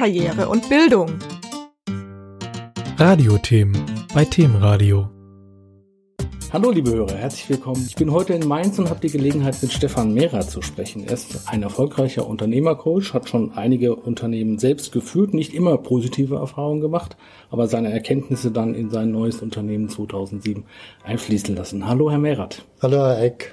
Karriere und Bildung. Radiothemen bei Themenradio. Hallo liebe Hörer, herzlich willkommen. Ich bin heute in Mainz und habe die Gelegenheit mit Stefan Mehrer zu sprechen. Er ist ein erfolgreicher Unternehmercoach, hat schon einige Unternehmen selbst geführt, nicht immer positive Erfahrungen gemacht, aber seine Erkenntnisse dann in sein neues Unternehmen 2007 einfließen lassen. Hallo Herr Mehrert. Hallo Herr Eck.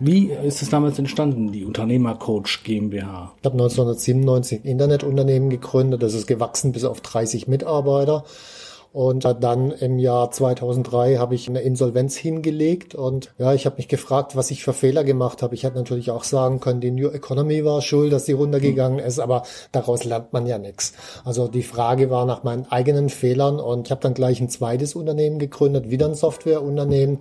Wie ist es damals entstanden, die Unternehmercoach GmbH? Ich habe 1997 ein Internetunternehmen gegründet, das ist gewachsen bis auf 30 Mitarbeiter. Und dann im Jahr 2003 habe ich eine Insolvenz hingelegt und ja, ich habe mich gefragt, was ich für Fehler gemacht habe. Ich hätte natürlich auch sagen können, die New Economy war schuld, dass sie runtergegangen ist, aber daraus lernt man ja nichts. Also die Frage war nach meinen eigenen Fehlern und ich habe dann gleich ein zweites Unternehmen gegründet, wieder ein Softwareunternehmen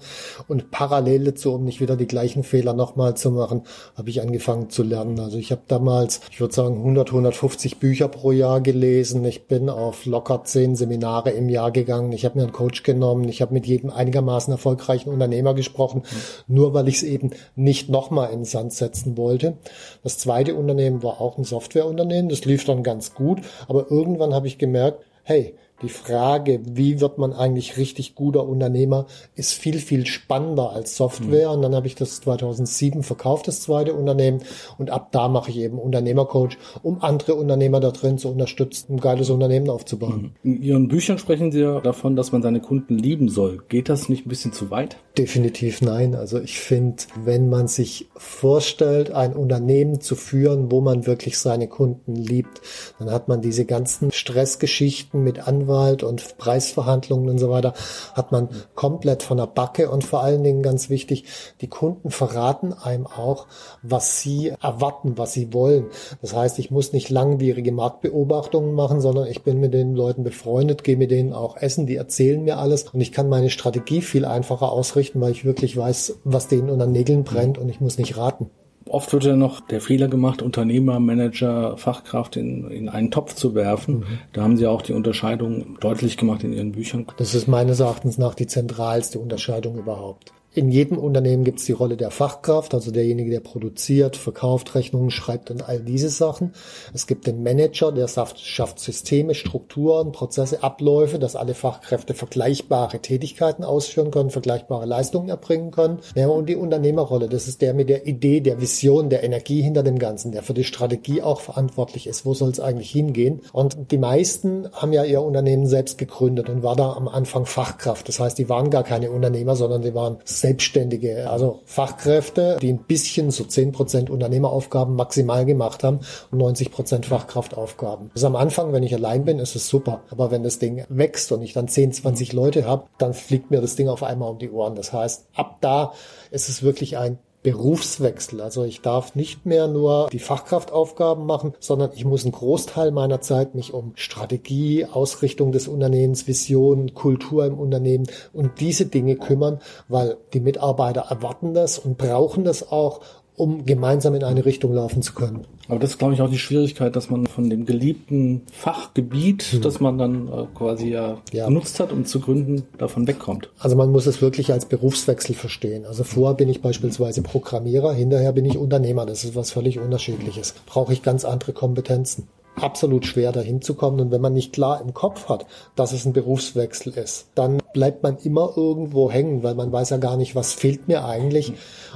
und parallel dazu, um nicht wieder die gleichen Fehler nochmal zu machen, habe ich angefangen zu lernen. Also ich habe damals, ich würde sagen, 100, 150 Bücher pro Jahr gelesen. Ich bin auf locker zehn Seminare im Jahr Jahr gegangen, ich habe mir einen Coach genommen, ich habe mit jedem einigermaßen erfolgreichen Unternehmer gesprochen, mhm. nur weil ich es eben nicht nochmal in den Sand setzen wollte. Das zweite Unternehmen war auch ein Softwareunternehmen, das lief dann ganz gut, aber irgendwann habe ich gemerkt, hey, die Frage, wie wird man eigentlich richtig guter Unternehmer, ist viel, viel spannender als Software. Mhm. Und dann habe ich das 2007 verkauft, das zweite Unternehmen. Und ab da mache ich eben Unternehmercoach, um andere Unternehmer da drin zu unterstützen, ein geiles Unternehmen aufzubauen. Mhm. In Ihren Büchern sprechen Sie ja davon, dass man seine Kunden lieben soll. Geht das nicht ein bisschen zu weit? Definitiv nein. Also ich finde, wenn man sich vorstellt, ein Unternehmen zu führen, wo man wirklich seine Kunden liebt, dann hat man diese ganzen Stressgeschichten mit Anwendungen Anwalt und Preisverhandlungen und so weiter, hat man komplett von der Backe und vor allen Dingen ganz wichtig, die Kunden verraten einem auch, was sie erwarten, was sie wollen. Das heißt, ich muss nicht langwierige Marktbeobachtungen machen, sondern ich bin mit den Leuten befreundet, gehe mit denen auch essen, die erzählen mir alles und ich kann meine Strategie viel einfacher ausrichten, weil ich wirklich weiß, was denen unter Nägeln brennt und ich muss nicht raten. Oft wird ja noch der Fehler gemacht, Unternehmer, Manager, Fachkraft in, in einen Topf zu werfen. Mhm. Da haben Sie auch die Unterscheidung deutlich gemacht in Ihren Büchern. Das ist meines Erachtens nach die zentralste Unterscheidung überhaupt. In jedem Unternehmen gibt es die Rolle der Fachkraft, also derjenige, der produziert, verkauft, Rechnungen schreibt und all diese Sachen. Es gibt den Manager, der schafft Systeme, Strukturen, Prozesse, Abläufe, dass alle Fachkräfte vergleichbare Tätigkeiten ausführen können, vergleichbare Leistungen erbringen können. Und die Unternehmerrolle, das ist der mit der Idee, der Vision, der Energie hinter dem Ganzen, der für die Strategie auch verantwortlich ist. Wo soll es eigentlich hingehen? Und die meisten haben ja ihr Unternehmen selbst gegründet und war da am Anfang Fachkraft. Das heißt, die waren gar keine Unternehmer, sondern die waren Selbstständige, also Fachkräfte, die ein bisschen so 10% Unternehmeraufgaben maximal gemacht haben und 90% Fachkraftaufgaben. Das ist am Anfang, wenn ich allein bin, ist es super. Aber wenn das Ding wächst und ich dann 10, 20 Leute habe, dann fliegt mir das Ding auf einmal um die Ohren. Das heißt, ab da ist es wirklich ein Berufswechsel. Also ich darf nicht mehr nur die Fachkraftaufgaben machen, sondern ich muss einen Großteil meiner Zeit mich um Strategie, Ausrichtung des Unternehmens, Vision, Kultur im Unternehmen und diese Dinge kümmern, weil die Mitarbeiter erwarten das und brauchen das auch, um gemeinsam in eine Richtung laufen zu können. Aber das ist, glaube ich, auch die Schwierigkeit, dass man von dem geliebten Fachgebiet, mhm. das man dann äh, quasi ja, ja, genutzt hat, um zu gründen, davon wegkommt. Also man muss es wirklich als Berufswechsel verstehen. Also vorher bin ich beispielsweise Programmierer, hinterher bin ich Unternehmer. Das ist was völlig unterschiedliches. Brauche ich ganz andere Kompetenzen absolut schwer dahin zu kommen. Und wenn man nicht klar im Kopf hat, dass es ein Berufswechsel ist, dann bleibt man immer irgendwo hängen, weil man weiß ja gar nicht, was fehlt mir eigentlich.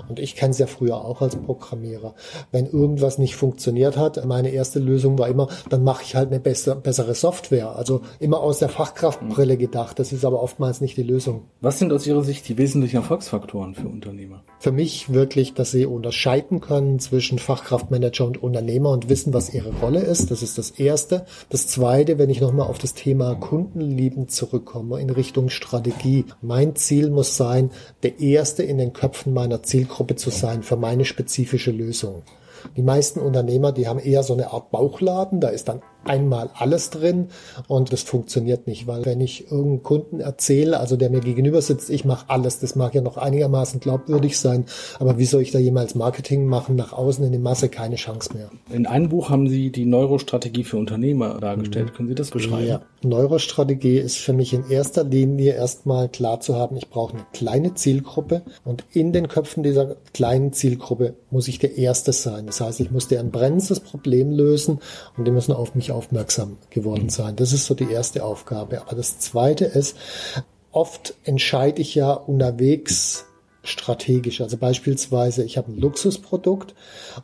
Und ich kenne es ja früher auch als Programmierer. Wenn irgendwas nicht funktioniert hat, meine erste Lösung war immer, dann mache ich halt eine bessere, bessere Software. Also immer aus der Fachkraftbrille gedacht. Das ist aber oftmals nicht die Lösung. Was sind aus Ihrer Sicht die wesentlichen Erfolgsfaktoren für Unternehmer? Für mich wirklich, dass sie unterscheiden können zwischen Fachkraftmanager und Unternehmer und wissen, was ihre Rolle ist. Das ist das Erste. Das Zweite, wenn ich nochmal auf das Thema Kundenlieben zurückkomme, in Richtung Strategie. Mein Ziel muss sein, der Erste in den Köpfen meiner Zielgruppe zu sein für meine spezifische Lösung. Die meisten Unternehmer, die haben eher so eine Art Bauchladen, da ist dann einmal alles drin und das funktioniert nicht, weil wenn ich irgendeinen Kunden erzähle, also der mir gegenüber sitzt, ich mache alles, das mag ja noch einigermaßen glaubwürdig sein, aber wie soll ich da jemals Marketing machen, nach außen in die Masse, keine Chance mehr. In einem Buch haben Sie die Neurostrategie für Unternehmer dargestellt. Mhm. Können Sie das beschreiben? Ja, Neurostrategie ist für mich in erster Linie erstmal klar zu haben, ich brauche eine kleine Zielgruppe und in den Köpfen dieser kleinen Zielgruppe muss ich der Erste sein. Das heißt, ich muss deren brennendes Problem lösen und die müssen auf mich aufmerksam geworden sein. Das ist so die erste Aufgabe. Aber das zweite ist, oft entscheide ich ja unterwegs strategisch. Also beispielsweise, ich habe ein Luxusprodukt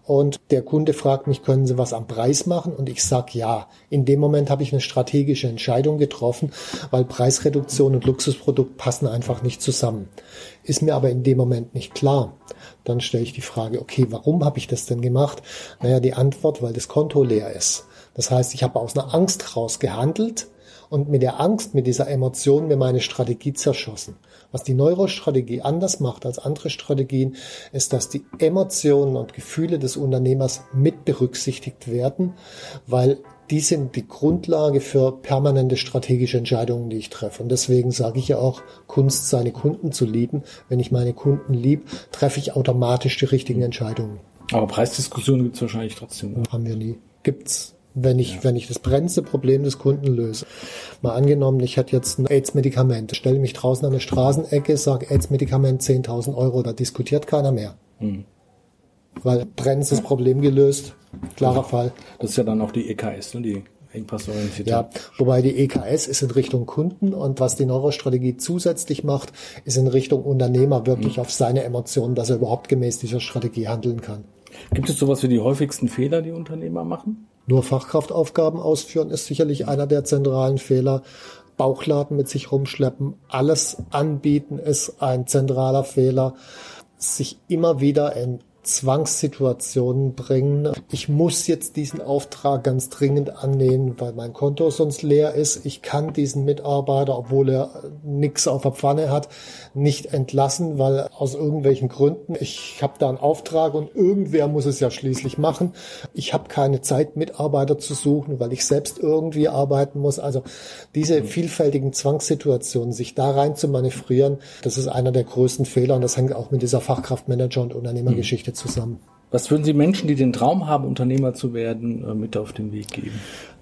und der Kunde fragt mich, können Sie was am Preis machen? Und ich sage ja. In dem Moment habe ich eine strategische Entscheidung getroffen, weil Preisreduktion und Luxusprodukt passen einfach nicht zusammen. Ist mir aber in dem Moment nicht klar. Dann stelle ich die Frage, okay, warum habe ich das denn gemacht? Naja, die Antwort, weil das Konto leer ist. Das heißt, ich habe aus einer Angst raus gehandelt und mit der Angst, mit dieser Emotion mir meine Strategie zerschossen. Was die Neurostrategie anders macht als andere Strategien, ist, dass die Emotionen und Gefühle des Unternehmers mit berücksichtigt werden, weil die sind die Grundlage für permanente strategische Entscheidungen, die ich treffe. Und deswegen sage ich ja auch, Kunst, seine Kunden zu lieben. Wenn ich meine Kunden lieb, treffe ich automatisch die richtigen Entscheidungen. Aber Preisdiskussionen gibt es wahrscheinlich trotzdem. Oder? Haben wir nie. Gibt's wenn ich, ja. wenn ich das brennendste Problem des Kunden löse. Mal angenommen, ich hätte jetzt ein AIDS-Medikament, stelle mich draußen an eine Straßenecke, sage AIDS-Medikament 10.000 Euro, da diskutiert keiner mehr. Mhm. Weil brennendes Problem gelöst, klarer Fall. Das ist ja dann auch die EKS, ne? die engpassorientierte. Ja, wobei die EKS ist in Richtung Kunden und was die Neurostrategie zusätzlich macht, ist in Richtung Unternehmer wirklich mhm. auf seine Emotionen, dass er überhaupt gemäß dieser Strategie handeln kann. Gibt es sowas wie die häufigsten Fehler, die Unternehmer machen? Nur Fachkraftaufgaben ausführen ist sicherlich einer der zentralen Fehler. Bauchladen mit sich rumschleppen, alles anbieten ist ein zentraler Fehler. Sich immer wieder in Zwangssituationen bringen. Ich muss jetzt diesen Auftrag ganz dringend annehmen, weil mein Konto sonst leer ist. Ich kann diesen Mitarbeiter, obwohl er nichts auf der Pfanne hat, nicht entlassen, weil aus irgendwelchen Gründen, ich habe da einen Auftrag und irgendwer muss es ja schließlich machen. Ich habe keine Zeit, Mitarbeiter zu suchen, weil ich selbst irgendwie arbeiten muss. Also diese vielfältigen Zwangssituationen, sich da rein zu manövrieren, das ist einer der größten Fehler und das hängt auch mit dieser Fachkraftmanager- und Unternehmergeschichte zusammen. Was würden Sie Menschen, die den Traum haben, Unternehmer zu werden, äh, mit auf den Weg geben?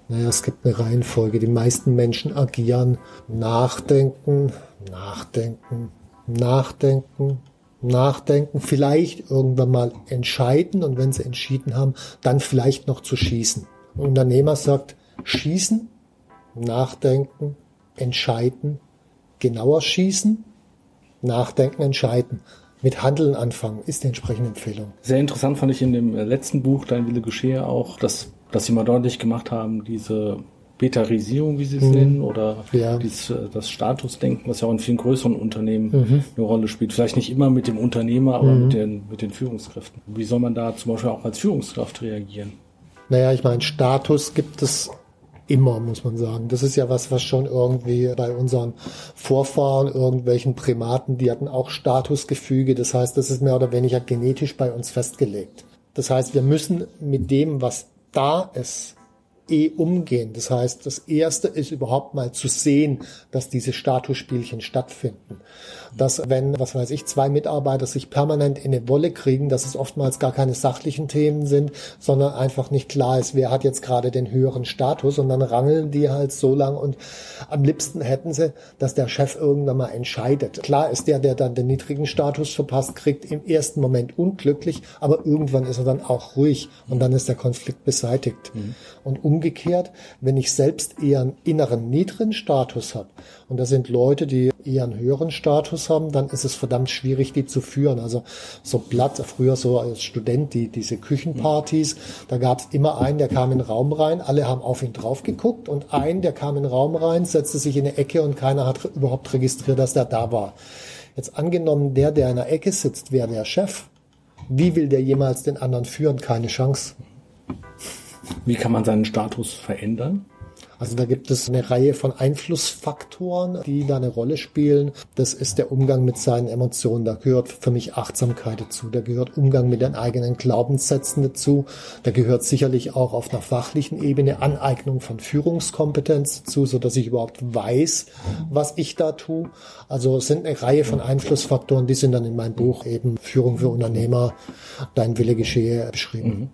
Naja, es gibt eine Reihenfolge. Die meisten Menschen agieren, nachdenken, nachdenken, nachdenken, nachdenken, vielleicht irgendwann mal entscheiden und wenn sie entschieden haben, dann vielleicht noch zu schießen. Ein Unternehmer sagt, schießen, nachdenken, entscheiden, genauer schießen, nachdenken, entscheiden mit Handeln anfangen, ist die entsprechende Empfehlung. Sehr interessant fand ich in dem letzten Buch, Dein Wille geschehe, auch, dass, dass Sie mal deutlich gemacht haben, diese Betarisierung, wie Sie es mhm. nennen, oder ja. dieses, äh, das Statusdenken, was ja auch in vielen größeren Unternehmen mhm. eine Rolle spielt. Vielleicht nicht immer mit dem Unternehmer, aber mhm. mit, den, mit den Führungskräften. Wie soll man da zum Beispiel auch als Führungskraft reagieren? Naja, ich meine, Status gibt es immer, muss man sagen. Das ist ja was, was schon irgendwie bei unseren Vorfahren, irgendwelchen Primaten, die hatten auch Statusgefüge. Das heißt, das ist mehr oder weniger genetisch bei uns festgelegt. Das heißt, wir müssen mit dem, was da ist, eh umgehen. Das heißt, das erste ist überhaupt mal zu sehen, dass diese Statusspielchen stattfinden. Dass wenn, was weiß ich, zwei Mitarbeiter sich permanent in eine Wolle kriegen, dass es oftmals gar keine sachlichen Themen sind, sondern einfach nicht klar ist, wer hat jetzt gerade den höheren Status und dann rangeln die halt so lang und am liebsten hätten sie, dass der Chef irgendwann mal entscheidet. Klar ist der, der dann den niedrigen Status verpasst, kriegt im ersten Moment unglücklich, aber irgendwann ist er dann auch ruhig und dann ist der Konflikt beseitigt. Mhm. Und um umgekehrt, wenn ich selbst eher einen inneren niedrigen Status habe und da sind Leute, die eher einen höheren Status haben, dann ist es verdammt schwierig, die zu führen. Also so Blatt, früher so als Student, die, diese Küchenpartys, da gab es immer einen, der kam in den Raum rein, alle haben auf ihn drauf geguckt und einen, der kam in den Raum rein, setzte sich in eine Ecke und keiner hat überhaupt registriert, dass der da war. Jetzt angenommen, der, der in der Ecke sitzt, wäre der Chef. Wie will der jemals den anderen führen? Keine Chance. Wie kann man seinen Status verändern? Also da gibt es eine Reihe von Einflussfaktoren, die da eine Rolle spielen. Das ist der Umgang mit seinen Emotionen. Da gehört für mich Achtsamkeit dazu. Da gehört Umgang mit den eigenen Glaubenssätzen dazu. Da gehört sicherlich auch auf einer fachlichen Ebene Aneignung von Führungskompetenz dazu, so dass ich überhaupt weiß, was ich da tue. Also es sind eine Reihe von Einflussfaktoren, die sind dann in meinem Buch eben Führung für Unternehmer, Dein Wille geschehe beschrieben. Mhm.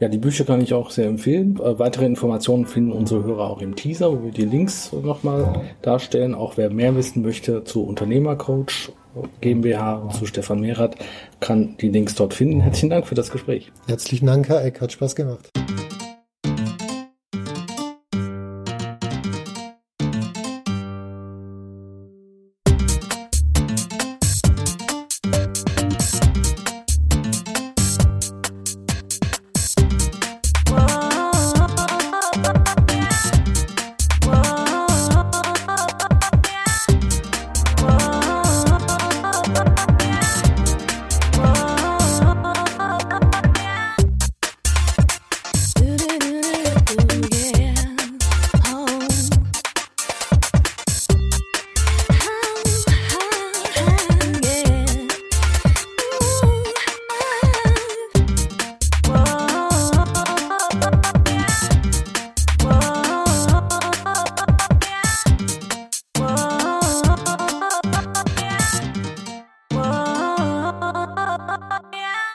Ja, die Bücher kann ich auch sehr empfehlen. Äh, weitere Informationen finden unsere Hörer auch im Teaser, wo wir die Links nochmal darstellen. Auch wer mehr wissen möchte zu Unternehmercoach GmbH, zu Stefan Mehrath, kann die Links dort finden. Herzlichen Dank für das Gespräch. Herzlichen Dank, Herr Eck. Hat Spaß gemacht.